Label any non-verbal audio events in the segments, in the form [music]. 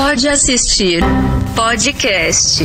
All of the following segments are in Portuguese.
Pode assistir podcast.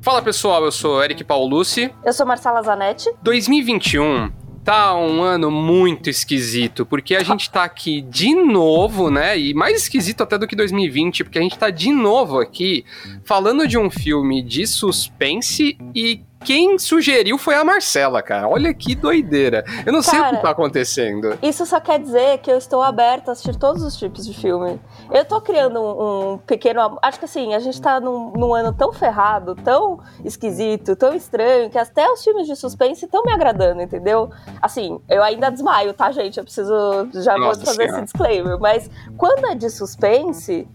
Fala pessoal, eu sou Eric Paulucci. Eu sou Marcela Zanetti. 2021 tá um ano muito esquisito, porque a gente tá aqui de novo, né? E mais esquisito até do que 2020, porque a gente tá de novo aqui falando de um filme de suspense e quem sugeriu foi a Marcela, cara. Olha que doideira. Eu não cara, sei o que tá acontecendo. Isso só quer dizer que eu estou aberta a assistir todos os tipos de filme. Eu tô criando um, um pequeno. Acho que assim, a gente tá num, num, ano tão ferrado, tão esquisito, tão estranho, que até os filmes de suspense estão me agradando, entendeu? Assim, eu ainda desmaio, tá, gente? Eu preciso. Já Nossa vou fazer senhora. esse disclaimer. Mas quando é de suspense,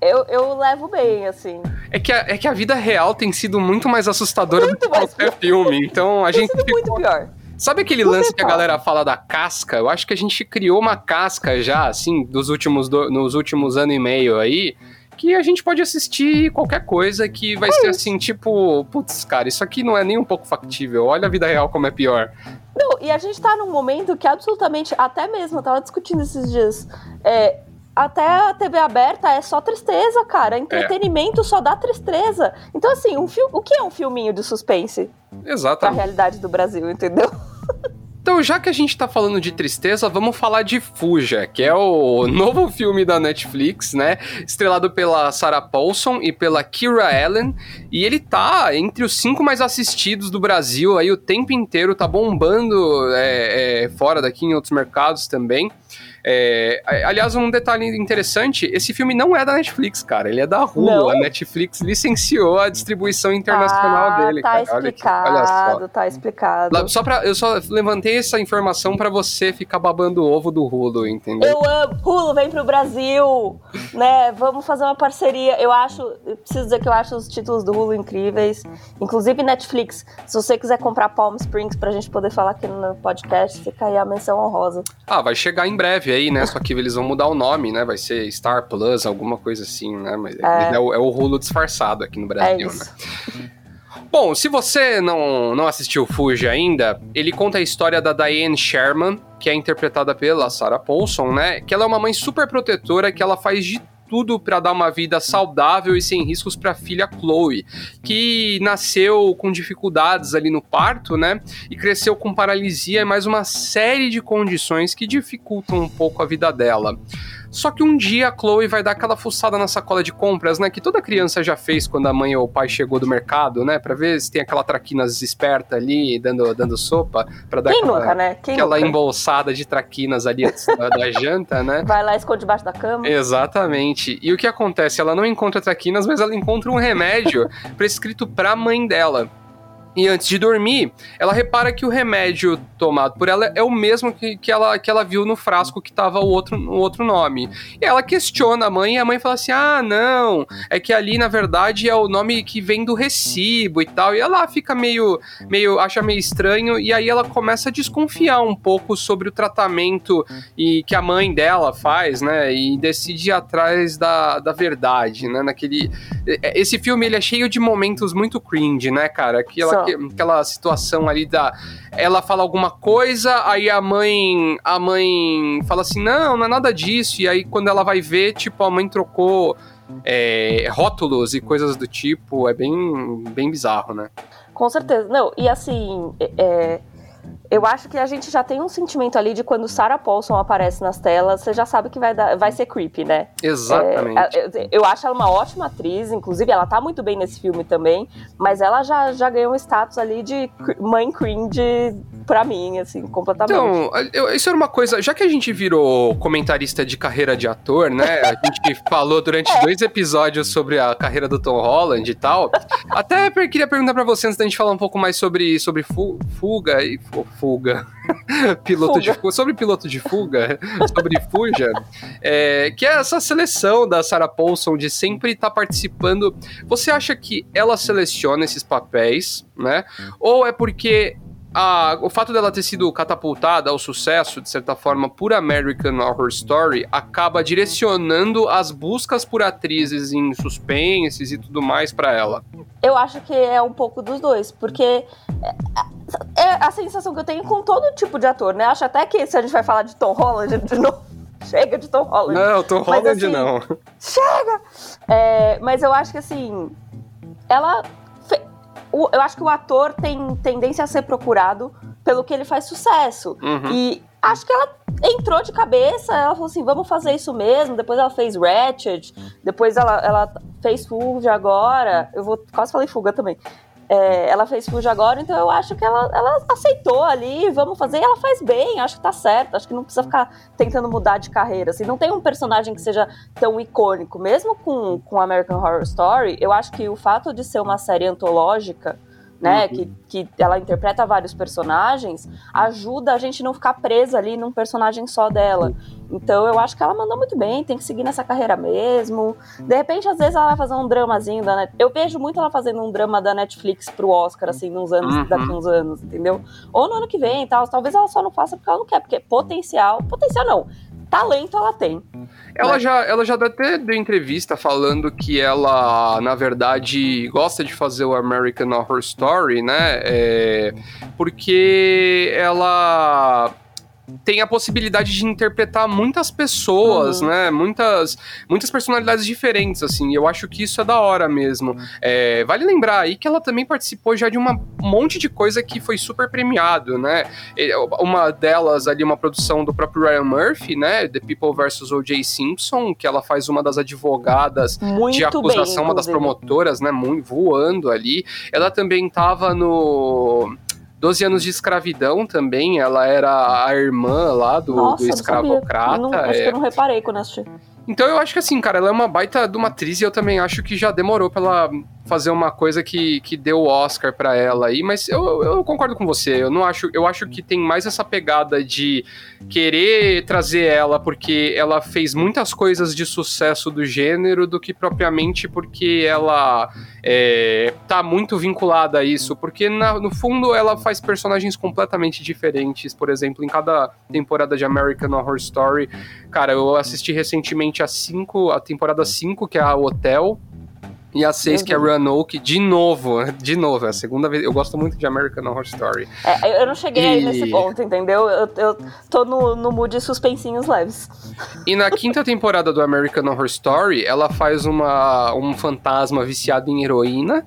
eu, eu levo bem, assim. É que, a, é que a vida real tem sido muito mais assustadora muito do que qualquer filme. Então a gente. Ficou... muito pior. Sabe aquele lance que a galera fala da casca? Eu acho que a gente criou uma casca já, assim, dos últimos do... nos últimos ano e meio aí, que a gente pode assistir qualquer coisa que vai é ser assim, tipo, putz, cara, isso aqui não é nem um pouco factível. Olha a vida real como é pior. Não, e a gente tá num momento que absolutamente, até mesmo, eu tava discutindo esses dias, é, até a TV aberta é só tristeza, cara. Entretenimento é. só dá tristeza. Então, assim, um o que é um filminho de suspense? Exatamente. Pra realidade do Brasil, entendeu? Então, já que a gente tá falando de tristeza, vamos falar de Fuja, que é o novo filme da Netflix, né? Estrelado pela Sarah Paulson e pela Kira Allen. E ele tá entre os cinco mais assistidos do Brasil aí o tempo inteiro, tá bombando é, é, fora daqui em outros mercados também. É, aliás, um detalhe interessante: esse filme não é da Netflix, cara. Ele é da Hulu. Não? A Netflix licenciou a distribuição internacional ah, dele. Tá cara. explicado, olha, olha só. tá explicado. Só pra, eu só levantei essa informação para você ficar babando o ovo do Hulu, entendeu? Eu amo. Hulu, vem pro Brasil, né? Vamos fazer uma parceria. Eu acho, eu preciso dizer que eu acho os títulos do Hulu incríveis. Inclusive Netflix. Se você quiser comprar Palm Springs pra gente poder falar aqui no podcast, fica aí a menção honrosa. Ah, vai chegar em breve aí, né? Só que eles vão mudar o nome, né? Vai ser Star Plus, alguma coisa assim, né? Mas é, é, o, é o Hulu disfarçado aqui no Brasil, é né? Bom, se você não, não assistiu Fuji ainda, ele conta a história da Diane Sherman, que é interpretada pela Sarah Paulson, né? Que ela é uma mãe super protetora, que ela faz de tudo para dar uma vida saudável e sem riscos para a filha Chloe, que nasceu com dificuldades ali no parto, né? E cresceu com paralisia e mais uma série de condições que dificultam um pouco a vida dela. Só que um dia a Chloe vai dar aquela fuçada na sacola de compras, né? Que toda criança já fez quando a mãe ou o pai chegou do mercado, né? Pra ver se tem aquela traquinas esperta ali, dando, dando sopa. Pra dar Quem aquela, nunca, né? Quem aquela nunca? embolsada de traquinas ali da, da [laughs] janta, né? Vai lá e esconde debaixo da cama. Exatamente. E o que acontece? Ela não encontra traquinas, mas ela encontra um remédio [laughs] prescrito pra mãe dela. E antes de dormir, ela repara que o remédio tomado por ela é o mesmo que, que, ela, que ela viu no frasco que tava o outro, o outro nome. E ela questiona a mãe e a mãe fala assim: ah, não, é que ali na verdade é o nome que vem do recibo e tal. E ela fica meio, meio acha meio estranho e aí ela começa a desconfiar um pouco sobre o tratamento e que a mãe dela faz, né? E decide ir atrás da, da verdade, né? Naquele. Esse filme ele é cheio de momentos muito cringe, né, cara? Que ela aquela situação ali da. Ela fala alguma coisa, aí a mãe. A mãe fala assim: não, não é nada disso. E aí, quando ela vai ver, tipo, a mãe trocou é, rótulos e coisas do tipo. É bem, bem bizarro, né? Com certeza. Não, e assim. É eu acho que a gente já tem um sentimento ali de quando Sarah Paulson aparece nas telas, você já sabe que vai, dar, vai ser creepy, né? Exatamente. É, eu acho ela uma ótima atriz, inclusive ela tá muito bem nesse filme também, mas ela já, já ganhou um status ali de mãe cringe pra mim, assim, completamente. Então, eu, isso era uma coisa, já que a gente virou comentarista de carreira de ator, né? A gente [laughs] falou durante é. dois episódios sobre a carreira do Tom Holland e tal. Até queria perguntar pra você antes da gente falar um pouco mais sobre, sobre fuga e fuga. [laughs] piloto fuga. de fuga. Sobre piloto de fuga, [laughs] sobre Fuja, é, que é essa seleção da Sarah Paulson de sempre estar tá participando. Você acha que ela seleciona esses papéis, né? Ou é porque a, o fato dela ter sido catapultada ao sucesso, de certa forma, por American Horror Story, acaba direcionando as buscas por atrizes em suspenses e tudo mais para ela. Eu acho que é um pouco dos dois, porque é, é a sensação que eu tenho com todo tipo de ator, né? Acho até que se a gente vai falar de Tom Holland [laughs] de novo chega de Tom Holland. Não, Tom Mas, Holland assim, não. Chega! É, mas eu acho que assim, ela. O- eu acho que o ator tem tendência a ser procurado pelo que ele faz sucesso. Uhum. E acho que ela entrou de cabeça, ela falou assim, vamos fazer isso mesmo. Depois ela fez Ratchet, depois ela, ela fez Fuga agora. Eu vou quase falei Fuga também. É, ela fez Fuga agora, então eu acho que ela, ela aceitou ali, vamos fazer, e ela faz bem, acho que tá certo, acho que não precisa ficar tentando mudar de carreira, assim, não tem um personagem que seja tão icônico, mesmo com, com American Horror Story, eu acho que o fato de ser uma série antológica, né, Uhum. que, que ela interpreta vários personagens, ajuda a gente não ficar presa ali num personagem só dela. Então eu acho que ela mandou muito bem, tem que seguir nessa carreira mesmo. De repente, às vezes, ela vai fazer um dramazinho da Net... Eu vejo muito ela fazendo um drama da Netflix pro Oscar, assim, nos anos, Uhum. daqui uns anos, entendeu? Ou no ano que vem e tal. Talvez ela só não faça porque ela não quer, porque potencial. Potencial não. Talento ela tem. Ela Né? já, ela já até deu entrevista falando que ela, na verdade, gosta de fazer o American Horror Story, né? É, porque ela tem a possibilidade de interpretar muitas pessoas, Uhum. né? Muitas, muitas personalidades diferentes, assim. Eu acho que isso é da hora mesmo. É, vale lembrar aí que ela também participou já de um monte de coisa que foi super premiado, né? E, Uma delas ali, uma produção do próprio Ryan Murphy, né? The People vs. O.J. Simpson, que ela faz uma das advogadas Muito de acusação, bem, uma das promotoras, né? Muito, voando ali. Ela também tava no. 12 anos de escravidão também, ela era a irmã lá do, Nossa, do escravocrata. Não, acho é. que eu não reparei quando assisti. Então eu acho que assim, cara, ela é uma baita de uma atriz e eu também acho que já demorou pra ela fazer uma coisa que, que deu o Oscar pra ela aí, mas eu, eu concordo com você, eu não acho, eu acho que tem mais essa pegada de querer trazer ela porque ela fez muitas coisas de sucesso do gênero do que propriamente porque ela é, tá muito vinculada a isso, porque na- no fundo ela faz personagens completamente diferentes, por exemplo, em cada temporada de American Horror Story, Cara, eu assisti recentemente a 5, a temporada 5, que é a Hotel, e a 6, que é Roanoke, de novo, [laughs] de novo, é a segunda vez. Eu gosto muito de American Horror Story. É, eu não cheguei aí E- nesse ponto, entendeu? Eu, eu tô no, no mood suspensinhos leves. E na [laughs] quinta temporada do American Horror Story, ela faz uma, um fantasma viciado em heroína.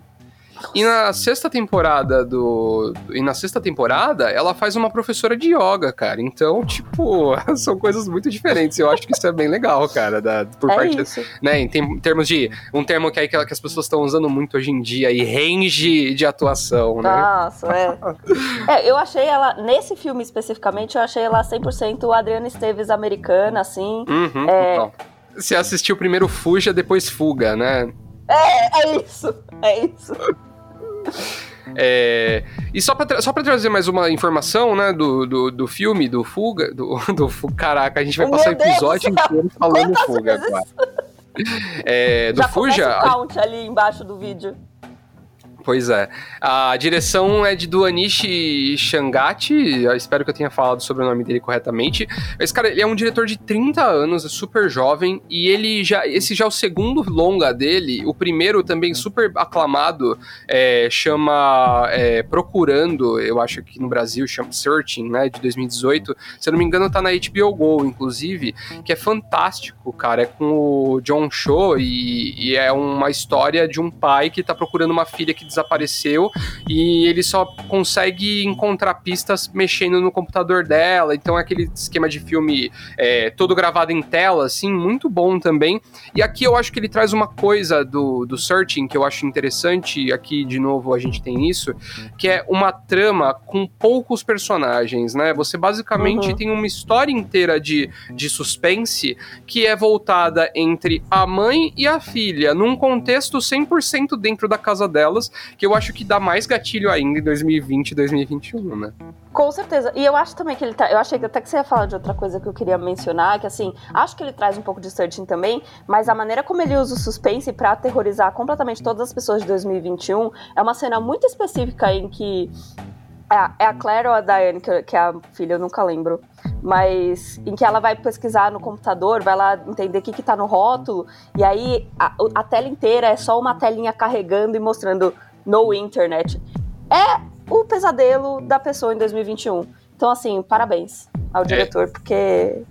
E na sexta temporada do. E na sexta temporada, ela faz uma professora de yoga, cara. Então, [laughs] tipo, [laughs] são coisas muito diferentes. Eu acho que isso é bem legal, cara, da, por é parte isso. né, em termos de um termo que, aí que, as pessoas estão usando muito hoje em dia, e range de atuação, né? Nossa, é. [laughs] é. Eu achei ela, nesse filme especificamente, eu achei ela 100% Adriana Esteves americana, assim. Uhum, É. Você assistiu primeiro Fuja, depois Fuga, né? É, é isso, é isso. É, e só pra, só pra trazer mais uma informação, né, do, do, do filme, do Fuga, do, [laughs] do Caraca, a gente vai Meu passar o episódio inteiro falando Fuga agora. É, do Já Fuja, count ali embaixo do vídeo. Pois é. A direção é de Duanishi Shangati. Eu espero que eu tenha falado sobre o nome dele corretamente. Esse cara, ele é um diretor de 30 anos, é super jovem. E ele já. Esse já é o segundo longa dele. O primeiro, também super aclamado, é, chama é, Procurando. Eu acho que no Brasil chama Searching, né? De 2018. Se eu não me engano, tá na HBO Go, inclusive. Que é fantástico, cara. É com o John Cho e, e é uma história de um pai que tá procurando uma filha que desapareceu e ele só consegue encontrar pistas mexendo no computador dela. Então é aquele esquema de filme é, todo gravado em tela, assim, muito bom também. E aqui eu acho que ele traz uma coisa do, do Searching que eu acho interessante. Aqui, de novo, a gente tem isso, que é uma trama com poucos personagens, né? Você basicamente Uhum. tem uma história inteira de, de suspense que é voltada entre a mãe e a filha, num contexto 100% dentro da casa delas, que eu acho que dá mais gatilho ainda em 2020 e 2021, né? Com certeza. E eu acho também que ele tá. Eu achei até que você ia falar de outra coisa que eu queria mencionar, que assim, acho que ele traz um pouco de searching também, mas a maneira como ele usa o suspense pra aterrorizar completamente todas as pessoas de 2021 é uma cena muito específica em que. É a, é Claire ou a Diane, que é a filha, eu nunca lembro. Mas em que ela vai pesquisar no computador, vai lá entender o que, que tá no rótulo, e aí a, a tela inteira é só uma telinha carregando e mostrando no internet. É o pesadelo da pessoa em 2021. Então, assim, parabéns ao diretor, porque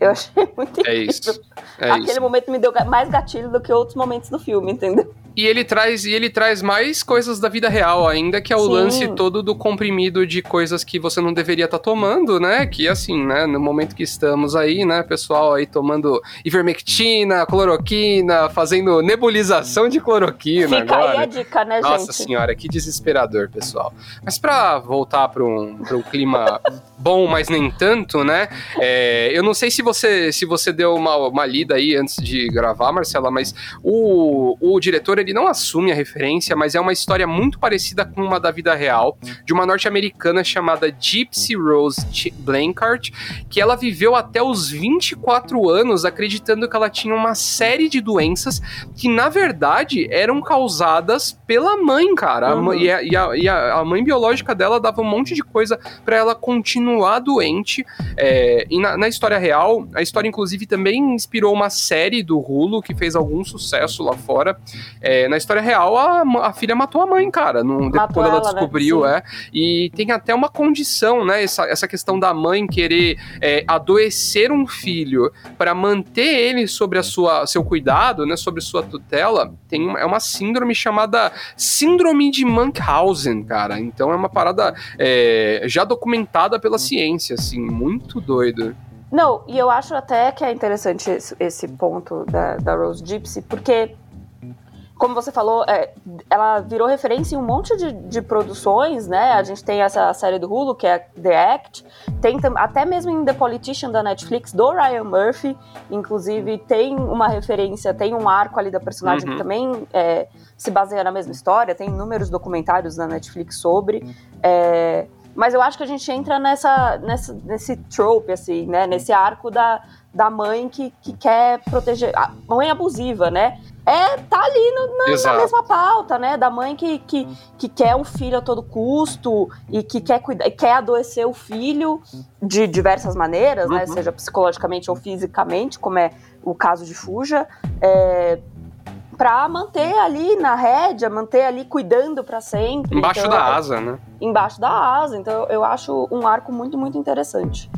Eu achei [laughs] muito É incrível. isso. É Aquele isso. momento me deu mais gatilho do que outros momentos do filme, entendeu? E ele traz e ele traz mais coisas da vida real ainda, que é o Sim. lance todo do comprimido de coisas que você não deveria estar tomando, né? Que assim, né, no momento que estamos aí, né, pessoal aí tomando ivermectina, cloroquina, fazendo nebulização de cloroquina Fica agora. aí a dica, né, Nossa gente? senhora, que desesperador, pessoal. Mas pra voltar para um, pra um clima bom, mas nem tanto, né? é, eu não sei se você se você deu uma, uma lida aí antes de gravar, Marcela, mas o, o diretor ele não assume a referência, mas é uma história muito parecida com uma da vida real, de uma norte-americana chamada Gypsy Rose Blanchard, que ela viveu até os 24 anos acreditando que ela tinha uma série de doenças que na verdade eram causadas pela mãe, cara. A Uhum. mãe- e a, e a- e a- mãe biológica dela dava um monte de coisa pra ela continuar doente. É, e na, na história real, a história inclusive também inspirou uma série do Hulu que fez algum sucesso lá fora. É, na história real, a, a filha matou a mãe, cara, no- Matou quando ela ela, né? descobriu, Sim. é. E tem até uma condição, né? Essa, essa questão da mãe querer é, adoecer um filho para manter ele sobre a sua seu cuidado, né, sobre sua tutela, tem uma, é uma síndrome chamada síndrome de Munchausen, cara. Então é uma parada é, já documentada pela ciência, assim, muito doido. Não, e eu acho até que é interessante esse, esse ponto da, da Rose Gypsy, porque, como você falou, é, ela virou referência em um monte de, de produções, né? A gente tem essa série do Hulu, que é The Act, tem até mesmo em The Politician da Netflix, do Ryan Murphy, inclusive tem uma referência, tem um arco ali da personagem Uhum. que também é, se baseia na mesma história, tem inúmeros documentários da Netflix sobre. é, mas eu acho que a gente entra nessa, nessa, nesse trope, assim, né? Nesse arco da, da mãe que, que quer proteger. A mãe abusiva, né? É, tá ali no- na, na mesma pauta, né? Da mãe que, que, que quer um filho a todo custo e que quer cuidar, quer adoecer o filho de diversas maneiras, né? Uhum. Seja psicologicamente ou fisicamente, como é o caso de Fuja. É, pra manter ali na rédea, manter ali cuidando pra sempre. Embaixo Então, da asa, né? embaixo da asa. Então eu acho um arco muito, muito interessante.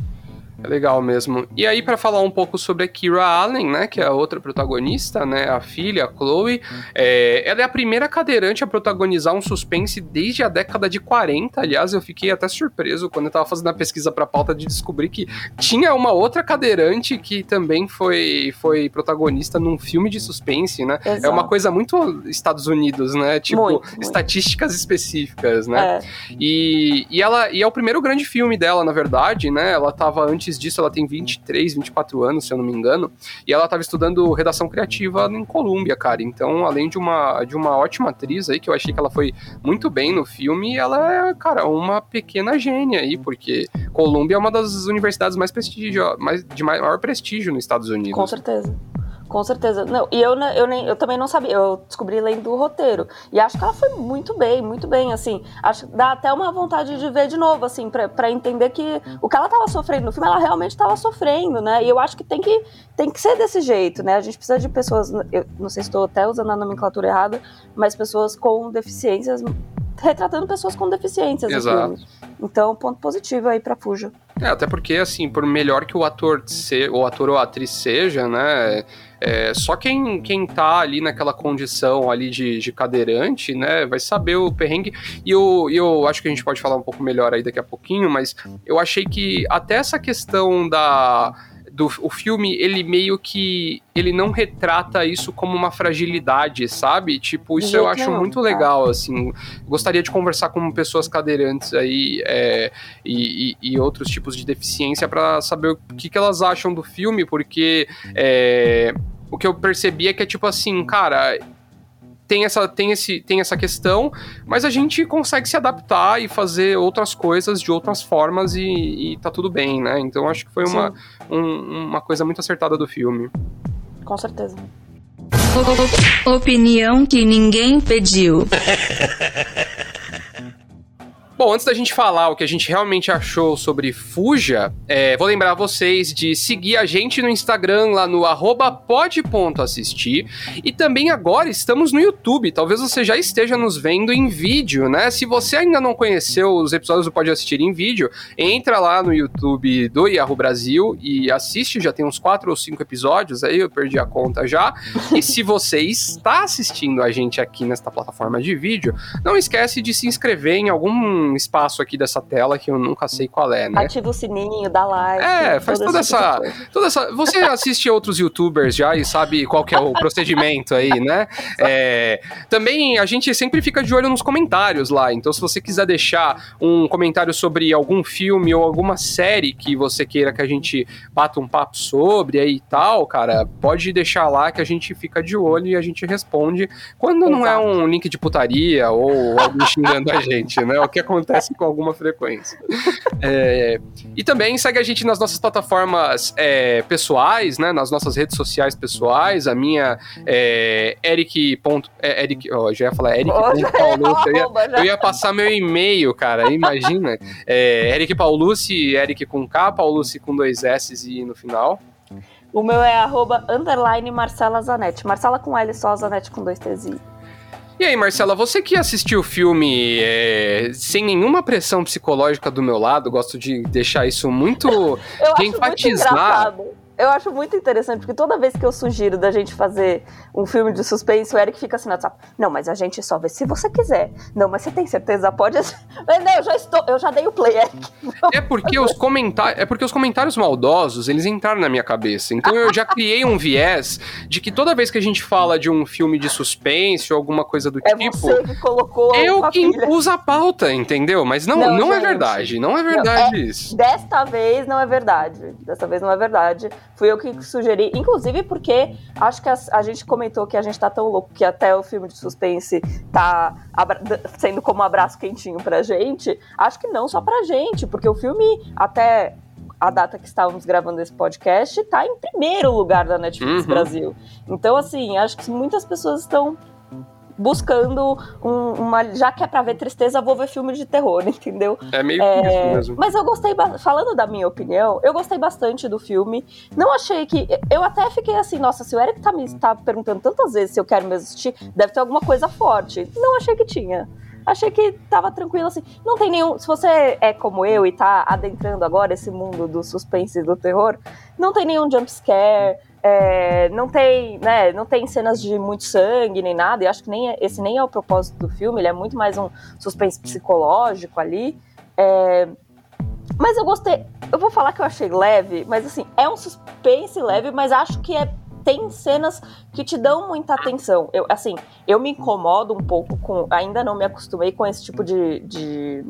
É legal mesmo. E aí, pra falar um pouco sobre a Kira Allen, né, que é a outra protagonista, né, a filha, a Chloe, é, ela é a primeira cadeirante a protagonizar um suspense desde a década de 40. Aliás, eu fiquei até surpreso quando eu tava fazendo a pesquisa pra pauta de descobrir que tinha uma outra cadeirante que também foi, foi protagonista num filme de suspense, né? É Exato. uma coisa muito Estados Unidos, né? Tipo, Muito, muito. estatísticas específicas, né? É, E, e ela e é o primeiro grande filme dela, na verdade, né? Ela tava antes disso, ela tem 23, 24 anos, se eu não me engano, e ela tava estudando redação criativa em Colômbia, cara. Então, além de uma de uma ótima atriz aí, que eu achei que ela foi muito bem no filme, ela é, cara, uma pequena gênia aí, porque Colômbia é uma das universidades mais prestigio, mais de maior prestígio nos Estados Unidos. com certeza. Com certeza. Não, e eu, eu, nem, eu também não sabia, eu descobri lendo o roteiro. E acho que ela foi muito bem, muito bem, assim. Acho que dá até uma vontade de ver de novo, assim, pra, pra entender que o que ela tava sofrendo no filme, ela realmente tava sofrendo, né? E eu acho que tem que, tem que ser desse jeito, né? A gente precisa de pessoas, eu não sei se estou até usando a nomenclatura errada, mas pessoas com deficiências, retratando pessoas com deficiências no Exato. Então, ponto positivo aí pra Fuja. É, até porque, assim, por melhor que o ator, se, o ator ou atriz seja, né? é, só quem, quem tá ali naquela condição ali de, de cadeirante, né, vai saber o perrengue. E eu, eu acho que a gente pode falar um pouco melhor aí daqui a pouquinho, mas eu achei que até essa questão da. Do, o filme, ele meio que. Ele não retrata isso como uma fragilidade, sabe? Tipo, isso eu acho muito tá. legal, assim. Gostaria de conversar com pessoas cadeirantes aí, é, e, e- e outros tipos de deficiência para saber o que, que elas acham do filme, porque é, o que eu percebi é que é tipo assim, cara. Tem essa, tem, esse, tem essa questão, mas a gente consegue se adaptar e fazer outras coisas de outras formas e, e tá tudo bem, né? Então acho que foi uma, um- uma coisa muito acertada do filme. Com certeza. Opinião que ninguém pediu. [laughs] Bom, antes da gente falar o que a gente realmente achou sobre Fuja, é, vou lembrar vocês de seguir a gente no Instagram, lá no pod.assistir. E também agora estamos no YouTube. Talvez você já esteja nos vendo em vídeo, né? Se você ainda não conheceu os episódios do Pode Assistir em vídeo, entra lá no YouTube do Yahoo Brasil e assiste. Já tem uns quatro ou cinco episódios aí, eu perdi a conta já. e se você está assistindo a gente aqui nesta plataforma de vídeo, não esquece de se inscrever em algum espaço aqui dessa tela que eu nunca sei qual é, né? Ativa o sininho, dá like. É, faz toda essa, toda essa. Você assiste outros youtubers já e sabe qual que é o procedimento aí, né? É, também a gente sempre fica de olho nos comentários lá. Então, se você quiser deixar um comentário sobre algum filme ou alguma série que você queira que a gente bata um papo sobre aí e tal, cara, pode deixar lá que a gente fica de olho e a gente responde quando Exato. não é um link de putaria ou alguém xingando a gente, né? O que acontece com alguma frequência. É, e também segue a gente nas nossas plataformas é, pessoais, né? Nas nossas redes sociais pessoais. A minha é Eric. Ponto, é, Eric oh, já ia falar Eric. Oh, eu, [laughs] ia, eu ia passar meu e-mail, cara. Imagina. É, Eric Paulucci, Eric com K, Paulucci com dois S e no final. O meu é arroba underline Marcela Zanetti. Marcela com L só, Zanetti com dois T's. E aí, Marcela, você que assistiu o filme é, sem nenhuma pressão psicológica do meu lado, gosto de deixar isso muito. [laughs] Eu de enfatizar. Muito eu acho muito interessante, porque toda vez que eu sugiro da gente fazer um filme de suspense, o Eric fica assim no WhatsApp. Não, mas a gente só vê se você quiser. Não, mas você tem certeza? Pode. [laughs] Não, eu já estou, eu já dei o play, Eric. [laughs] É porque os comentários. É porque os comentários maldosos, eles entraram na minha cabeça. Então eu já criei um viés de que toda vez que a gente fala de um filme de suspense ou alguma coisa do é tipo. Você que colocou eu que impus a pauta, entendeu? Mas não, não, não é verdade. Não é verdade não, é, isso. Desta vez não é verdade. Desta vez não é verdade. Fui eu que sugeri, inclusive porque acho que a, a, gente comentou que a gente tá tão louco que até o filme de suspense tá sendo como um abraço quentinho pra gente. Acho que não só pra gente, porque o filme, até a data que estávamos gravando esse podcast, tá em primeiro lugar da Netflix uhum. Brasil. Então, assim, acho que muitas pessoas estão buscando um, uma. Já que é pra ver tristeza, vou ver filme de terror, [laughs] entendeu? É meio é, isso mesmo. Mas eu gostei, falando da minha opinião, eu gostei bastante do filme. Não achei que. Eu até fiquei assim, nossa, se o Eric tá me tá perguntando tantas vezes se eu quero me assistir, deve ter alguma coisa forte. Não achei que tinha achei que tava tranquilo assim. Não tem nenhum. Se você é como eu e tá adentrando agora esse mundo do suspense e do terror, não tem nenhum jumpscare, é, não tem, né, não tem cenas de muito sangue nem nada, e acho que nem é, esse nem é o propósito do filme, ele é muito mais um suspense psicológico ali. É, mas eu gostei, eu vou falar que eu achei leve, mas assim, é um suspense leve, mas acho que é tem cenas que te dão muita atenção. Eu, assim, eu me incomodo um pouco com. Ainda não me acostumei com esse tipo de, de,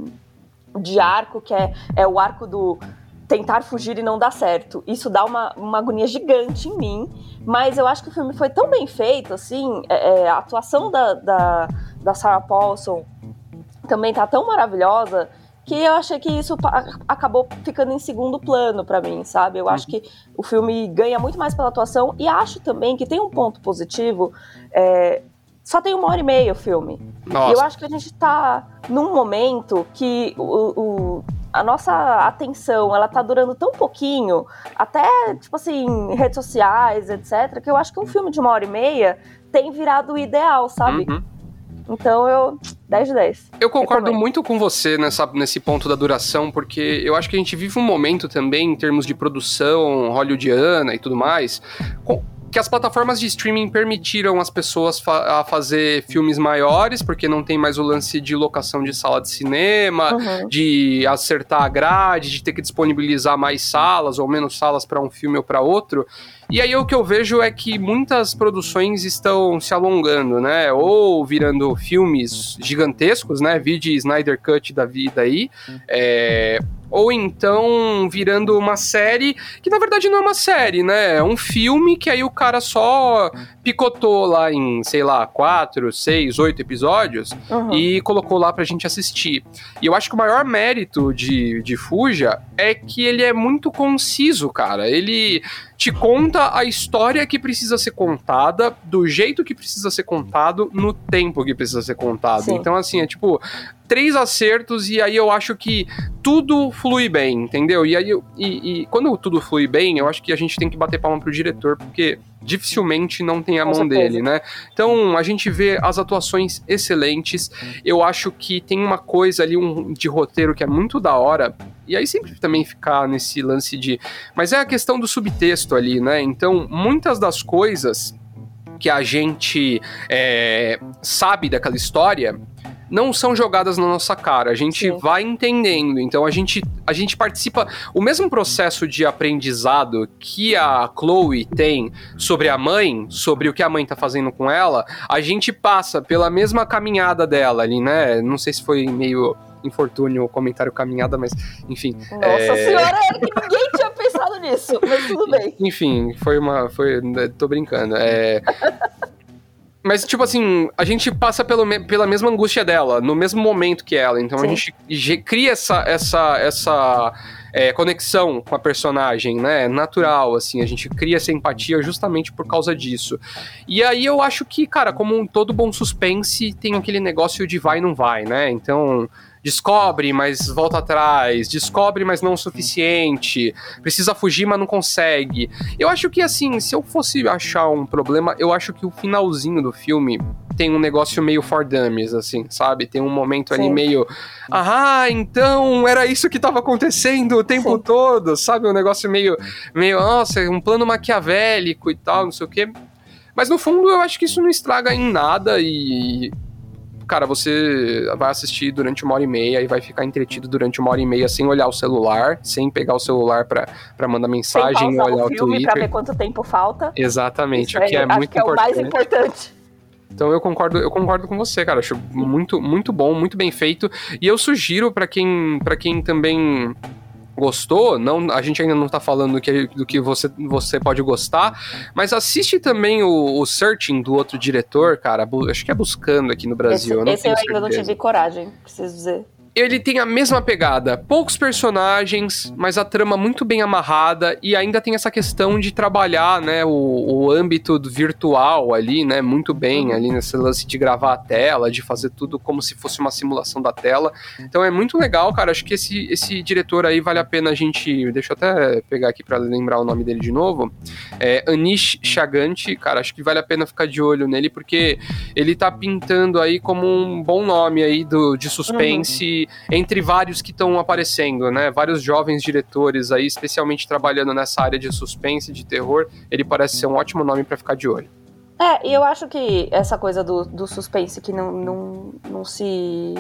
de arco, que é, é o arco do tentar fugir e não dar certo. Isso dá uma, uma agonia gigante em mim, mas eu acho que o filme foi tão bem feito, assim, é, é a atuação da, da, da Sarah Paulson também tá tão maravilhosa que eu achei que isso acabou ficando em segundo plano para mim, sabe? Eu acho que o filme ganha muito mais pela atuação e acho também que tem um ponto positivo. É, só tem uma hora e meia o filme. Nossa. E eu acho que a gente tá num momento que o, o a nossa atenção, ela tá durando tão pouquinho, até, tipo assim, redes sociais, etc., que eu acho que um filme de uma hora e meia tem virado o ideal, sabe? Uhum. Então eu. 10 de 10. Eu concordo muito com você nessa, nesse ponto da duração, porque eu acho que a gente vive um momento também, em termos de produção hollywoodiana e tudo mais, com que as plataformas de streaming permitiram as pessoas fa a fazer filmes maiores, porque não tem mais o lance de locação de sala de cinema, uhum. de acertar a grade, de ter que disponibilizar mais salas ou menos salas para um filme ou para outro. E aí o que eu vejo é que muitas produções estão se alongando, né? Ou virando filmes gigantescos, né? Vide Snyder Cut da vida aí. É, ou então virando uma série que na verdade não é uma série, né? É um filme que aí o cara só picotou lá em, sei lá, quatro, seis, oito episódios uhum. e colocou lá pra gente assistir. E eu acho que o maior mérito de, de Fuja é que ele é muito conciso, cara. Ele te conta a história que precisa ser contada, do jeito que precisa ser contado, no tempo que precisa ser contado. Sim. Então, assim, é tipo, três acertos e aí eu acho que tudo flui bem, entendeu? E aí, e, e, quando tudo flui bem, eu acho que a gente tem que bater palma pro diretor, porque dificilmente não tem a Com mão certeza. dele, né? Então a gente vê as atuações excelentes. Eu acho que tem uma coisa ali um, de roteiro que é muito da hora. E aí sempre também ficar nesse lance de. Mas é a questão do subtexto ali, né? Então, muitas das coisas que a gente é, sabe daquela história não são jogadas na nossa cara. A gente Sim. vai entendendo. Então a gente, a gente participa. O mesmo processo de aprendizado que a Chloe tem sobre a mãe, sobre o que a mãe tá fazendo com ela, a gente passa pela mesma caminhada dela ali, né? Não sei se foi meio infortúnio o comentário caminhada, mas enfim. Nossa É. senhora, Eric, ninguém tinha pensado nisso, mas tudo bem. Enfim, foi uma. Foi, né, tô brincando. É. Mas, tipo assim, a gente passa pelo, pela mesma angústia dela, no mesmo momento que ela. Então a Sim. gente ge- cria essa, essa, essa é, conexão com a personagem, né? Natural, assim. A gente cria essa empatia justamente por causa disso. E aí eu acho que, cara, como um todo bom suspense, tem aquele negócio de vai e não vai, né? Então. Descobre, mas volta atrás. Descobre, mas não o suficiente. Precisa fugir, mas não consegue. Eu acho que, assim, se eu fosse achar um problema, eu acho que o finalzinho do filme tem um negócio meio for dummies, assim, sabe? Tem um momento ali Sim. meio. Ah, então era isso que tava acontecendo o tempo Sim. todo, sabe? Um negócio meio. meio, nossa, um plano maquiavélico e tal, não sei o quê. Mas no fundo eu acho que isso não estraga em nada e. Cara, você vai assistir durante uma hora e meia e vai ficar entretido durante uma hora e meia sem olhar o celular, sem pegar o celular pra, pra mandar Sem mensagem, pausar olhar o o filme pra ver Twitter. quanto tempo falta. Exatamente, Isso o que é, acho muito que é o mais importante. Então eu concordo, eu concordo com você, cara. Acho muito, muito bom, muito bem feito. E eu sugiro pra quem, para quem também gostou, não, a gente ainda não tá falando do que, do que você, você pode gostar, mas assiste também o, o Searching do outro diretor, cara. Acho que é Buscando aqui no Brasil. esse eu não esse eu ainda não tive coragem, preciso dizer. Ele tem a mesma pegada, poucos personagens, mas a trama muito bem amarrada e ainda tem essa questão de trabalhar, né, o, o âmbito virtual ali, né, muito bem ali nesse lance de gravar a tela, de fazer tudo como se fosse uma simulação da tela. Então é muito legal, cara. Acho que esse, esse diretor aí vale a pena a gente, deixa eu até pegar aqui pra lembrar o nome dele de novo. É Anish Chaganti, cara, acho que vale a pena ficar de olho nele porque ele tá pintando aí como um bom nome aí do, de suspense entre vários que estão aparecendo, né? Vários jovens diretores aí, especialmente trabalhando nessa área de suspense, de terror. Ele parece ser um ótimo nome pra ficar de olho. É, e eu acho que essa coisa do, do suspense que não, não, não se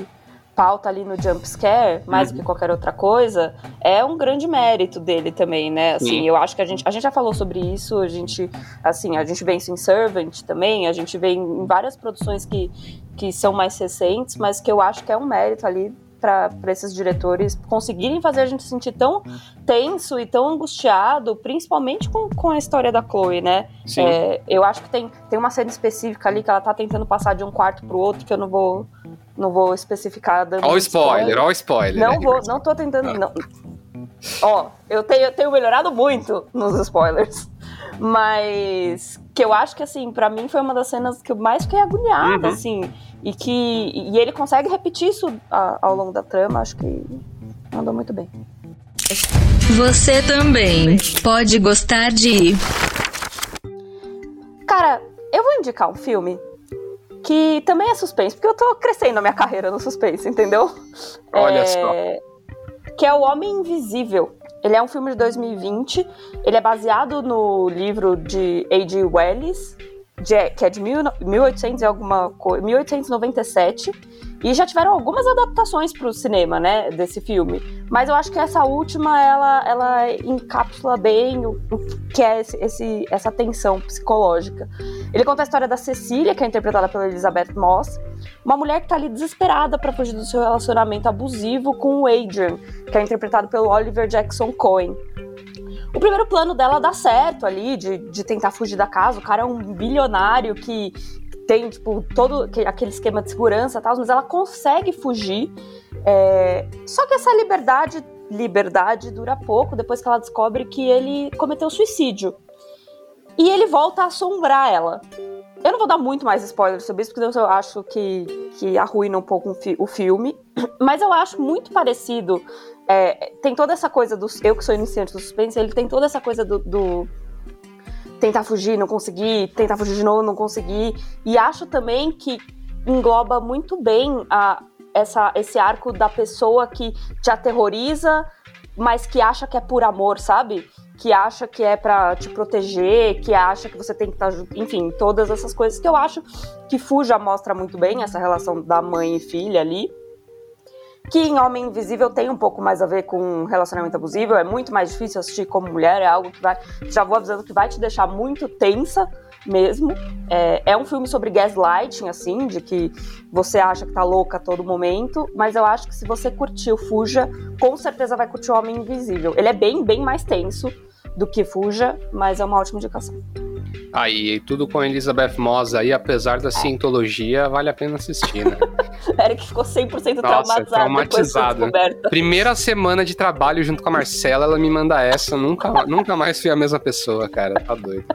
pauta ali no jump scare, mais Uhum. do que qualquer outra coisa, é um grande mérito dele também, né? Assim, Sim. eu acho que a gente, a gente já falou sobre isso, a gente, assim, a gente vê isso em Servant também, a gente vê em várias produções que, que são mais recentes, mas que eu acho que é um mérito ali para esses diretores conseguirem fazer a gente se sentir tão tenso e tão angustiado, principalmente com, com a história da Chloe, né? Sim. É, eu acho que tem, tem uma cena específica ali que ela tá tentando passar de um quarto pro outro, que eu não vou, não vou especificar dando Ó o spoiler, ó o spoiler. Não né, vou, não tô tentando. Não. Ó, eu tenho, eu tenho melhorado muito nos spoilers. Mas que eu acho que, assim, pra mim foi uma das cenas que eu mais fiquei agoniada, Uhum. assim. E que. E ele consegue repetir isso a- ao longo da trama, acho que mandou muito bem. Você também pode gostar de Cara, eu vou indicar um filme que também é suspense, porque eu tô crescendo a minha carreira no suspense, entendeu? Olha É, só. Que é O Homem Invisível. Ele é um filme de 2020. Ele é baseado no livro de A.G. Wells, de- que é de mil, 1800 e alguma coisa, 1897. E já tiveram algumas adaptações para o cinema, né, desse filme. Mas eu acho que essa última, ela, ela encapsula bem o, o que é esse, esse- essa tensão psicológica. Ele conta a história da Cecília, que é interpretada pela Elizabeth Moss, uma mulher que tá ali desesperada para fugir do seu relacionamento abusivo com o Adrian, que é interpretado pelo Oliver Jackson Cohen. O primeiro plano dela dá certo ali, de, de tentar fugir da casa. O cara é um bilionário que tem, tipo, todo aque- aquele esquema de segurança e tal, mas ela consegue fugir. É, Só que essa liberdade, liberdade dura pouco depois que ela descobre que ele cometeu suicídio. E ele volta a assombrar ela. eu não vou dar muito mais spoilers sobre isso, porque eu acho que, que arruina um pouco o filme. [clears throat] Mas eu acho muito parecido. É, tem toda essa coisa do. Eu que sou iniciante do suspense, ele tem toda essa coisa do, do tentar fugir, não conseguir, tentar fugir de novo, não conseguir. E acho também que engloba muito bem a, essa, esse arco da pessoa que te aterroriza, mas que acha que é por amor, sabe? Que acha que é para te proteger, que acha que você tem que estar tá junto, enfim, todas essas coisas que eu acho que Fuja mostra muito bem essa relação da mãe e filha ali que em Homem Invisível tem um pouco mais a ver com relacionamento abusivo, é muito mais difícil assistir como mulher, é algo que vai, já vou avisando que vai te deixar muito tensa mesmo. É, é um filme sobre gaslighting, assim, de que você acha que tá louca a todo momento, mas eu acho que se você curtiu Fuja, com certeza vai curtir o Homem Invisível. Ele é bem, bem mais tenso do que Fuja, mas é uma ótima indicação. Aí, tudo com Elizabeth Moss aí, apesar da cientologia, vale a pena assistir, né? [laughs] Eric ficou 100% Nossa, traumatizado. traumatizado. Primeira semana de trabalho junto com a Marcela, ela me manda essa. Nunca, nunca mais fui a mesma pessoa, cara. Tá doido.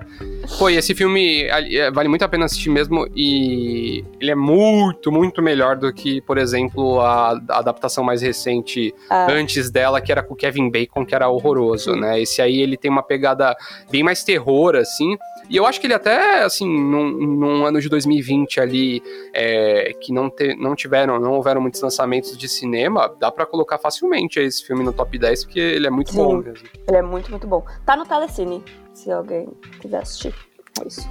Pô, e esse filme é, vale muito a pena assistir mesmo. E ele é muito, muito melhor do que, por exemplo, a, a adaptação mais recente ah. antes dela, que era com o Kevin Bacon, que era horroroso, né? Esse aí ele tem uma pegada bem mais terror, assim. E eu acho que ele até, assim, num, num ano de 2020 ali, é, que não, te, não tiveram, não houveram muitos lançamentos de cinema, dá para colocar facilmente esse filme no top 10, porque ele é muito Sim, bom mesmo. Ele é muito, muito bom. Tá no Telecine, se alguém quiser assistir. É isso.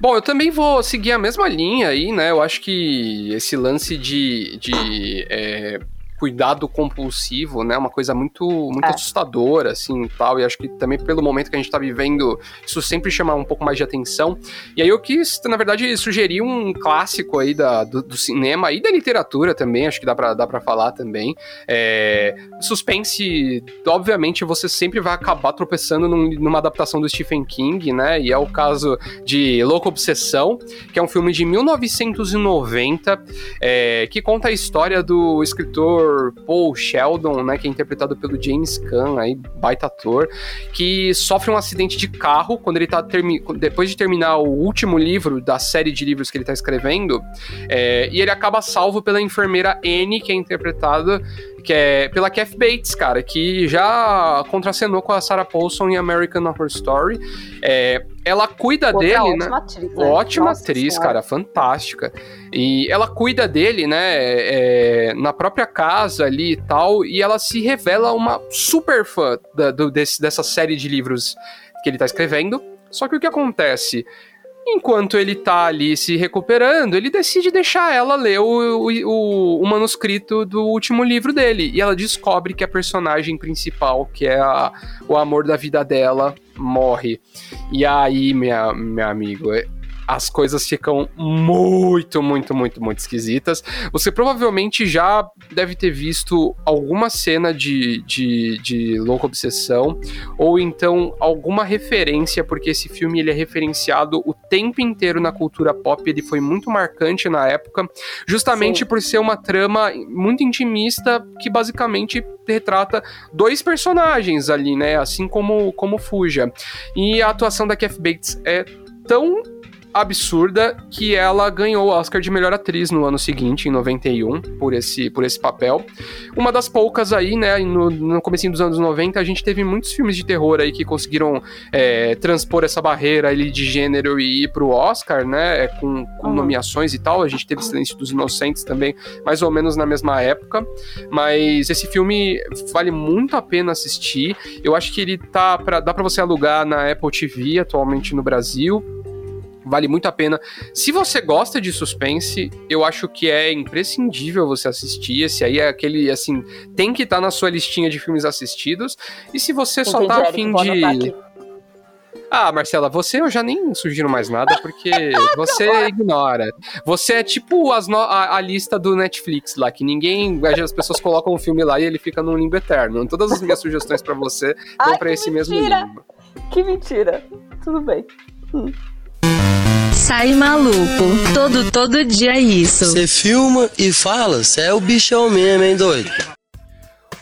Bom, eu também vou seguir a mesma linha aí, né? Eu acho que esse lance de, de é, cuidado compulsivo, né? Uma coisa muito, muito é. assustadora, assim, tal. E acho que também pelo momento que a gente tá vivendo, isso sempre chama um pouco mais de atenção. E aí eu quis, na verdade, sugerir um clássico aí da, do, do cinema e da literatura também, acho que dá pra, dá pra falar também. É, suspense, obviamente, você sempre vai acabar tropeçando num, numa adaptação do Stephen King, né? E é o caso de Louca Obsessão, que é um filme de 1990, é, que conta a história do escritor Paul Sheldon, né, que é interpretado pelo James Caan, aí, baita ator, que sofre um acidente de carro quando ele tá depois de terminar o último livro da série de livros que ele tá escrevendo, é, e ele acaba salvo pela enfermeira Anne, que é interpretada que é pela Kath Bates, cara, que já contracenou com a Sarah Paulson em American Horror Story. É, ela cuida Outra dele, ótima né? Atriz, né? Ótima Nossa atriz, senhora. cara, fantástica. E ela cuida dele, né, é, na própria casa ali e tal, e ela se revela uma super fã da, do, desse, dessa série de livros que ele tá escrevendo. Só que o que acontece? Enquanto ele tá ali se recuperando, ele decide deixar ela ler o, o, o, manuscrito do último livro dele. E ela descobre que a personagem principal, que é a, o amor da vida dela, morre. E aí, minha, meu amigo, as coisas ficam muito, muito, muito, muito esquisitas. Você provavelmente já deve ter visto alguma cena de, de, de louca obsessão, ou então alguma referência, porque esse filme ele é referenciado o tempo inteiro na cultura pop, ele foi muito marcante na época, justamente Sim. por ser uma trama muito intimista que basicamente retrata dois personagens ali, né? Assim como, como Fuja. E a atuação da Kath Bates é tão absurda que ela ganhou o Oscar de melhor atriz no ano seguinte, em 91, por esse, por esse papel. Uma das poucas aí, né, no, no começo dos anos 90, a gente teve muitos filmes de terror aí que conseguiram é, transpor essa barreira ali de gênero e ir pro Oscar, né, é, com, com uhum. nomeações e tal. A gente teve Silêncio dos Inocentes também, mais ou menos na mesma época. Mas esse filme vale muito a pena assistir. Eu acho que ele tá pra, dá para você alugar na Apple TV atualmente no Brasil. Vale muito a pena. Se você gosta de suspense, eu acho que é imprescindível você assistir. Esse aí é aquele, assim, tem que estar tá na sua listinha de filmes assistidos. E se você Entendi, só tá afim de. Ah, Marcela, você eu já nem sugiro mais nada porque [laughs] você ignora. Você é tipo as no... a, a, lista do Netflix lá, que ninguém. As pessoas colocam um filme lá e ele fica num limbo eterno. Todas as minhas sugestões para você vão para esse mentira. mesmo limbo. Que mentira. Tudo bem. Hum. Sai maluco, todo, todo dia isso. Você filma e fala, você é o bichão mesmo, hein, doido?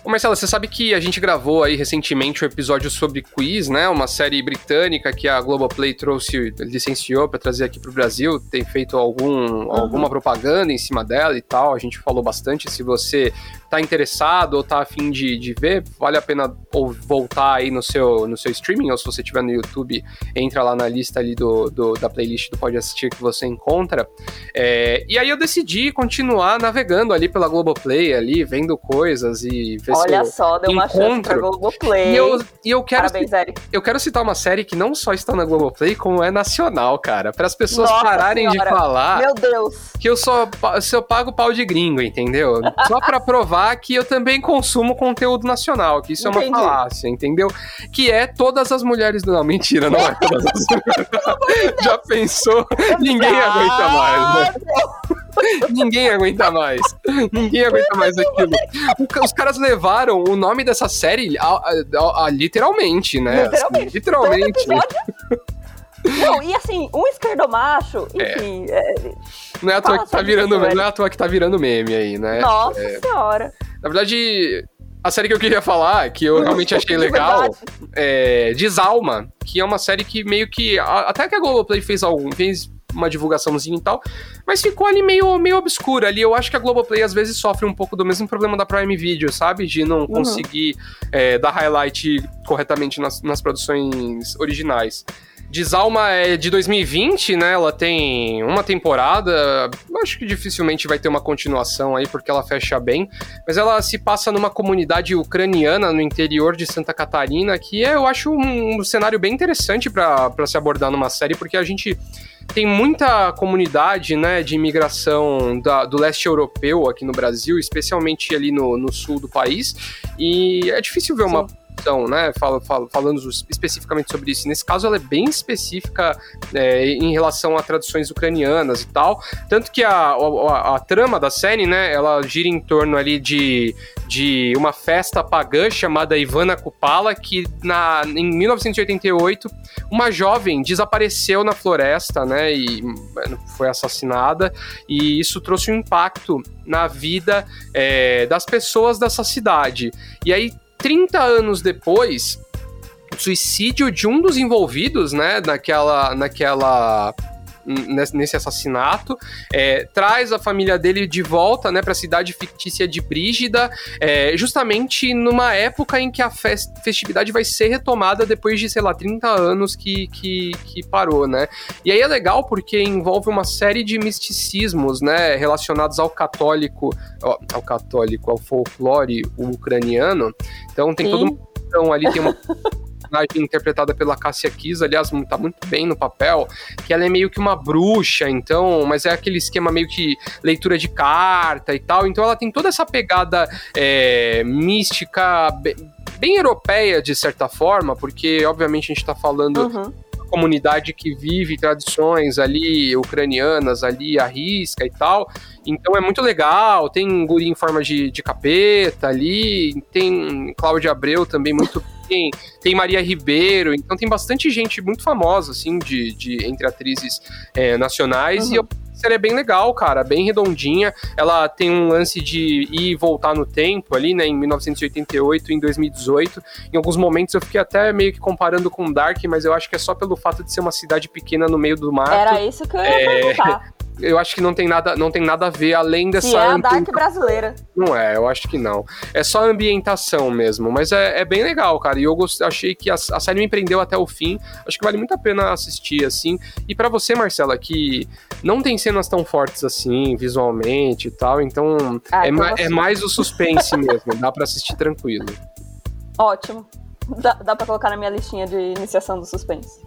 Ô Marcela, você sabe que a gente gravou aí recentemente um episódio sobre quiz, né? Uma série britânica que a Globoplay trouxe, licenciou para trazer aqui pro Brasil, tem feito algum, uhum. alguma propaganda em cima dela e tal. A gente falou bastante. Se você tá interessado ou tá afim de, de ver, vale a pena ou voltar aí no seu, no seu streaming, ou se você tiver no YouTube, entra lá na lista ali do, do da playlist do Pode Assistir que você encontra. É, e aí eu decidi continuar navegando ali pela Globoplay, ali, vendo coisas e ver Olha se só, deu encontro. uma chance pra Globoplay. E eu, e eu quero Parabéns, Eric. eu quero citar uma série que não só está na Globoplay, como é nacional, cara. Para as pessoas Nossa pararem senhora. de falar Meu Deus. que eu só eu pago pau de gringo, entendeu? Só para provar que eu também consumo conteúdo nacional, que isso é Entendi. uma falácia, entendeu? Que é todas as mulheres do... Não, mentira, não é [laughs] todas as mulheres. Já pensou? Ninguém aguenta mais, né? Ninguém aguenta mais. Ninguém aguenta mais aquilo. Os caras levaram o nome dessa série a- a- a- literalmente, né? Assim, Literalmente. Não, e assim, um esquerdomacho, enfim. é, Não é à toa que tá virando, isso, velho. não é à toa que tá virando meme aí, né? nossa senhora. Na verdade, a série que eu queria falar, que eu realmente achei [laughs] legal, é Desalma, que é uma série que meio que. Até que a Globoplay fez algum. fez uma divulgaçãozinha e tal, mas ficou ali meio, meio obscura ali. Eu acho que a Globoplay às vezes sofre um pouco do mesmo problema da Prime Video, sabe? De não conseguir é, dar highlight corretamente nas, nas produções originais. Desalma é de 2020, né? Ela tem uma temporada. Acho que dificilmente vai ter uma continuação aí, porque ela fecha bem. Mas ela se passa numa comunidade ucraniana no interior de Santa Catarina, que é, eu acho um, um cenário bem interessante para se abordar numa série, porque a gente tem muita comunidade né, de imigração da- do leste europeu aqui no Brasil, especialmente ali no, no sul do país, e é difícil ver uma produção, né, fala- fala- falando especificamente sobre isso. Nesse caso, ela é bem específica é, em relação a traduções ucranianas e tal, tanto que a, a, a trama da série, né, ela gira em torno ali de, de uma festa pagã chamada Ivana Kupala, que na, em 1988 uma jovem desapareceu na floresta, né, e mano, foi assassinada, e isso trouxe um impacto na vida é, das pessoas dessa cidade. E aí, 30 anos depois, o suicídio de um dos envolvidos, né, naquela, naquela nesse assassinato, é, traz a família dele de volta, né, para a cidade fictícia de Brígida, é, justamente numa época em que a fes- festividade vai ser retomada depois de, sei lá, 30 anos que, que, que parou, né? E aí é legal porque envolve uma série de misticismos, né, relacionados ao católico, ao católico, ao folclore ucraniano. Então tem todo Sim. um então ali tem uma [laughs] personagem interpretada pela Cássia Kiss, aliás, tá muito bem no papel, que ela é meio que uma bruxa, então, mas é aquele esquema meio que leitura de carta e tal, então ela tem toda essa pegada é, mística, bem, europeia de certa forma, porque obviamente a gente tá falando Uhum. comunidade que vive tradições ali ucranianas ali à risca e tal. Então é muito legal. Tem guri em forma de, de capeta ali, tem Cláudia Abreu também muito bem, tem Maria Ribeiro. Então tem bastante gente muito famosa assim de, de entre atrizes é, nacionais Uhum. e eu série é bem legal, cara, bem redondinha. Ela tem um lance de ir e voltar no tempo ali, né, em 1988 e em 2018. Em alguns momentos eu fiquei até meio que comparando com Dark, mas eu acho que é só pelo fato de ser uma cidade pequena no meio do mato. Era isso que eu ia É, perguntar. [laughs] Eu acho que não tem nada, não tem nada a ver além dessa Se é a Dark brasileira. Não é, eu acho que não. É só a ambientação mesmo, mas é, é bem legal, cara. E eu achei que a, a série me prendeu até o fim. Acho que vale muito a pena assistir, assim. E pra você, Marcela, que não tem cenas tão fortes assim, visualmente e tal, então Ah, é, então ma- é mais o suspense mesmo. Dá pra assistir tranquilo. Ótimo. Dá, dá pra colocar na minha listinha de iniciação do suspense.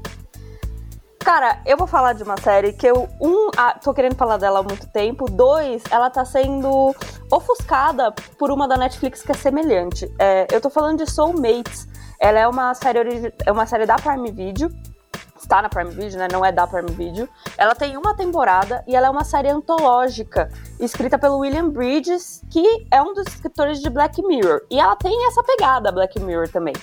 Cara, eu vou falar de uma série que eu, um, ah, tô querendo falar dela há muito tempo. Dois, ela tá sendo ofuscada por uma da Netflix que é semelhante. É, eu tô falando de Soulmates. Ela é uma série, é uma série da Prime Video. Está na Prime Video, né? Não é da Prime Video. Ela tem uma temporada e ela é uma série antológica, escrita pelo William Bridges, que é um dos escritores de Black Mirror. E ela tem essa pegada Black Mirror também.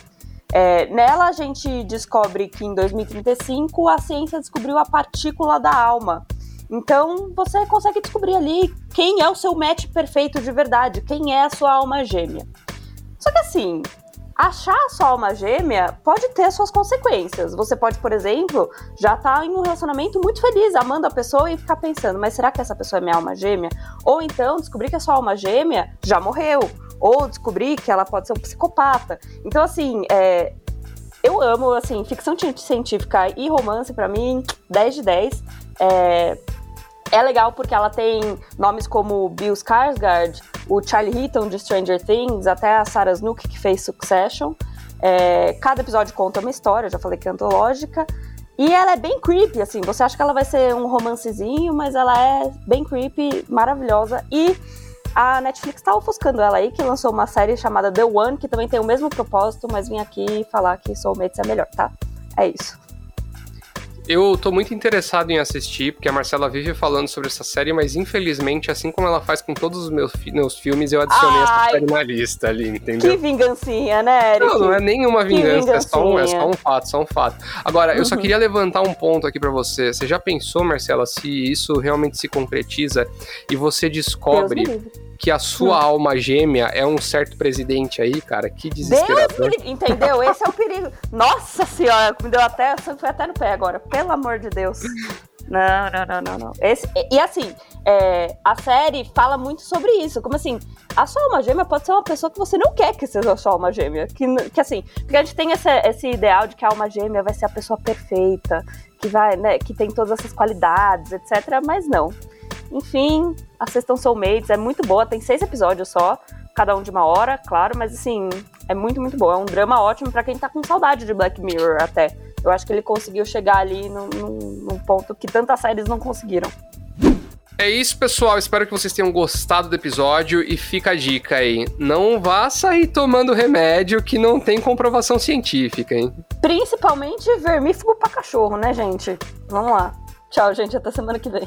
É, nela a gente descobre que em 2035 a ciência descobriu a partícula da alma. Então você consegue descobrir ali quem é o seu match perfeito de verdade, quem é a sua alma gêmea. Só que assim, achar só uma gêmea pode ter suas consequências. Você pode, por exemplo, já estar tá em um relacionamento muito feliz, amando a pessoa e ficar pensando, mas será que essa pessoa é minha alma gêmea? Ou então descobrir que a sua alma gêmea já morreu. Ou descobrir que ela pode ser um psicopata. Então, assim, é, eu amo, assim, ficção científica e romance, para mim, 10 de 10. É, é legal porque ela tem nomes como Bill Skarsgård, o Charlie Heaton de Stranger Things, até a Sarah Snook que fez Succession. É, cada episódio conta uma história, já falei que é antológica. E ela é bem creepy, assim. Você acha que ela vai ser um romancezinho, mas ela é bem creepy, maravilhosa. E a Netflix tá ofuscando ela aí, que lançou uma série chamada The One, que também tem o mesmo propósito, mas vim aqui falar que Soulmates é melhor, tá? É isso. Eu tô muito interessado em assistir, porque a Marcela vive falando sobre essa série, mas infelizmente, assim como ela faz com todos os meus, meus filmes, eu adicionei Ai, essa série na lista ali, entendeu? Que vingancinha, né, Eric? Não, não é nenhuma vingança, é só, um, é só, um, fato, só um fato. Agora, uhum. eu só uhum. queria levantar um ponto aqui para você. Você já pensou, Marcela, se isso realmente se concretiza e você descobre que a sua hum. alma gêmea é um certo presidente aí, cara. Que desesperador. Deus, entendeu? Esse é o perigo. Nossa senhora, me deu até, foi até no pé agora. Pelo amor de Deus. Não, não, não, não, não. Esse, e assim, é, a série fala muito sobre isso. Como assim, a sua alma gêmea pode ser uma pessoa que você não quer que seja a sua alma gêmea. Que, que assim, porque a gente tem esse, esse ideal de que a alma gêmea vai ser a pessoa perfeita, que vai, né, que tem todas essas qualidades, etc. Mas não. Enfim, assistam Soulmates, é muito boa, tem seis episódios só, cada um de uma hora, claro, mas assim, é muito, muito bom. É um drama ótimo para quem tá com saudade de Black Mirror até. Eu acho que ele conseguiu chegar ali num, num ponto que tantas séries não conseguiram. É isso, pessoal. Espero que vocês tenham gostado do episódio e fica a dica aí. Não vá sair tomando remédio que não tem comprovação científica, hein? Principalmente vermífugo para cachorro, né, gente? Vamos lá. Tchau, gente. Até semana que vem.